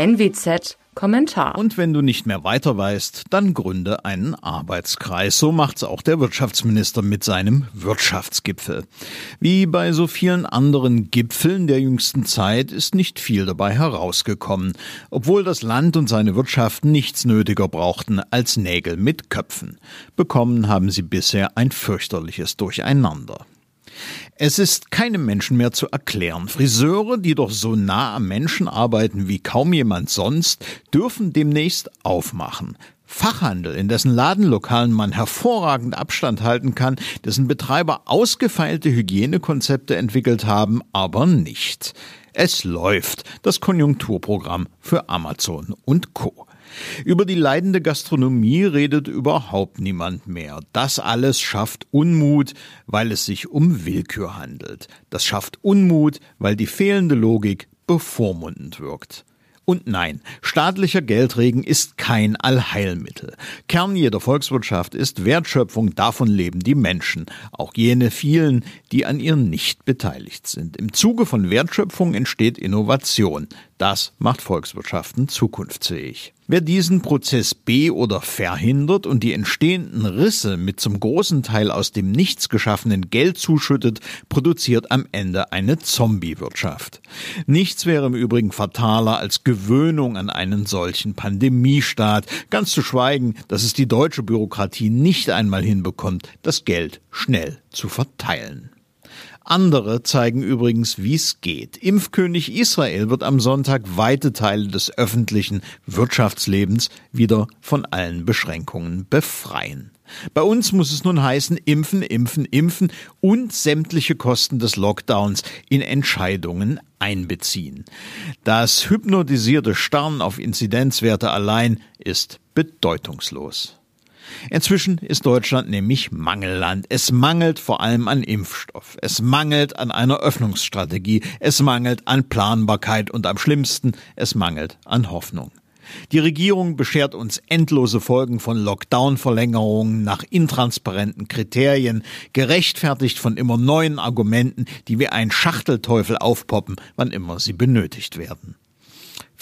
NWZ Kommentar. Und wenn du nicht mehr weiter weißt, dann gründe einen Arbeitskreis. So macht's auch der Wirtschaftsminister mit seinem Wirtschaftsgipfel. Wie bei so vielen anderen Gipfeln der jüngsten Zeit ist nicht viel dabei herausgekommen, obwohl das Land und seine Wirtschaft nichts nötiger brauchten als Nägel mit Köpfen. Bekommen haben sie bisher ein fürchterliches Durcheinander. Es ist keinem Menschen mehr zu erklären. Friseure, die doch so nah am Menschen arbeiten wie kaum jemand sonst, dürfen demnächst aufmachen. Fachhandel, in dessen Ladenlokalen man hervorragend Abstand halten kann, dessen Betreiber ausgefeilte Hygienekonzepte entwickelt haben, aber nicht. Es läuft, das Konjunkturprogramm für Amazon und Co. Über die leidende Gastronomie redet überhaupt niemand mehr. Das alles schafft Unmut, weil es sich um Willkür handelt. Das schafft Unmut, weil die fehlende Logik bevormundend wirkt. Und nein, staatlicher Geldregen ist kein Allheilmittel. Kern jeder Volkswirtschaft ist Wertschöpfung, davon leben die Menschen, auch jene vielen, die an ihr nicht beteiligt sind. Im Zuge von Wertschöpfung entsteht Innovation. Das macht Volkswirtschaften zukunftsfähig. Wer diesen Prozess be- oder verhindert und die entstehenden Risse mit zum großen Teil aus dem Nichts geschaffenen Geld zuschüttet, produziert am Ende eine Zombie-Wirtschaft. Nichts wäre im Übrigen fataler als Gewöhnung an einen solchen Pandemiestaat, ganz zu schweigen, dass es die deutsche Bürokratie nicht einmal hinbekommt, das Geld schnell zu verteilen. Andere zeigen übrigens, wie es geht. Impfkönig Israel wird am Sonntag weite Teile des öffentlichen Wirtschaftslebens wieder von allen Beschränkungen befreien. Bei uns muss es nun heißen, impfen, impfen, impfen und sämtliche Kosten des Lockdowns in Entscheidungen einbeziehen. Das hypnotisierte Starren auf Inzidenzwerte allein ist bedeutungslos. Inzwischen ist Deutschland nämlich Mangelland. Es mangelt vor allem an Impfstoff. Es mangelt an einer Öffnungsstrategie. Es mangelt an Planbarkeit und am schlimmsten, es mangelt an Hoffnung. Die Regierung beschert uns endlose Folgen von Lockdown-Verlängerungen nach intransparenten Kriterien, gerechtfertigt von immer neuen Argumenten, die wie ein Schachtelteufel aufpoppen, wann immer sie benötigt werden.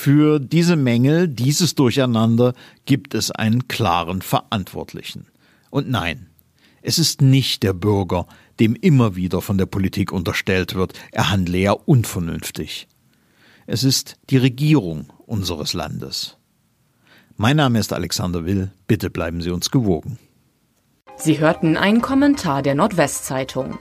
Für diese Mängel, dieses Durcheinander gibt es einen klaren Verantwortlichen. Und nein, es ist nicht der Bürger, dem immer wieder von der Politik unterstellt wird, er handle ja unvernünftig. Es ist die Regierung unseres Landes. Mein Name ist Alexander Will, bitte bleiben Sie uns gewogen. Sie hörten einen Kommentar der Nordwestzeitung.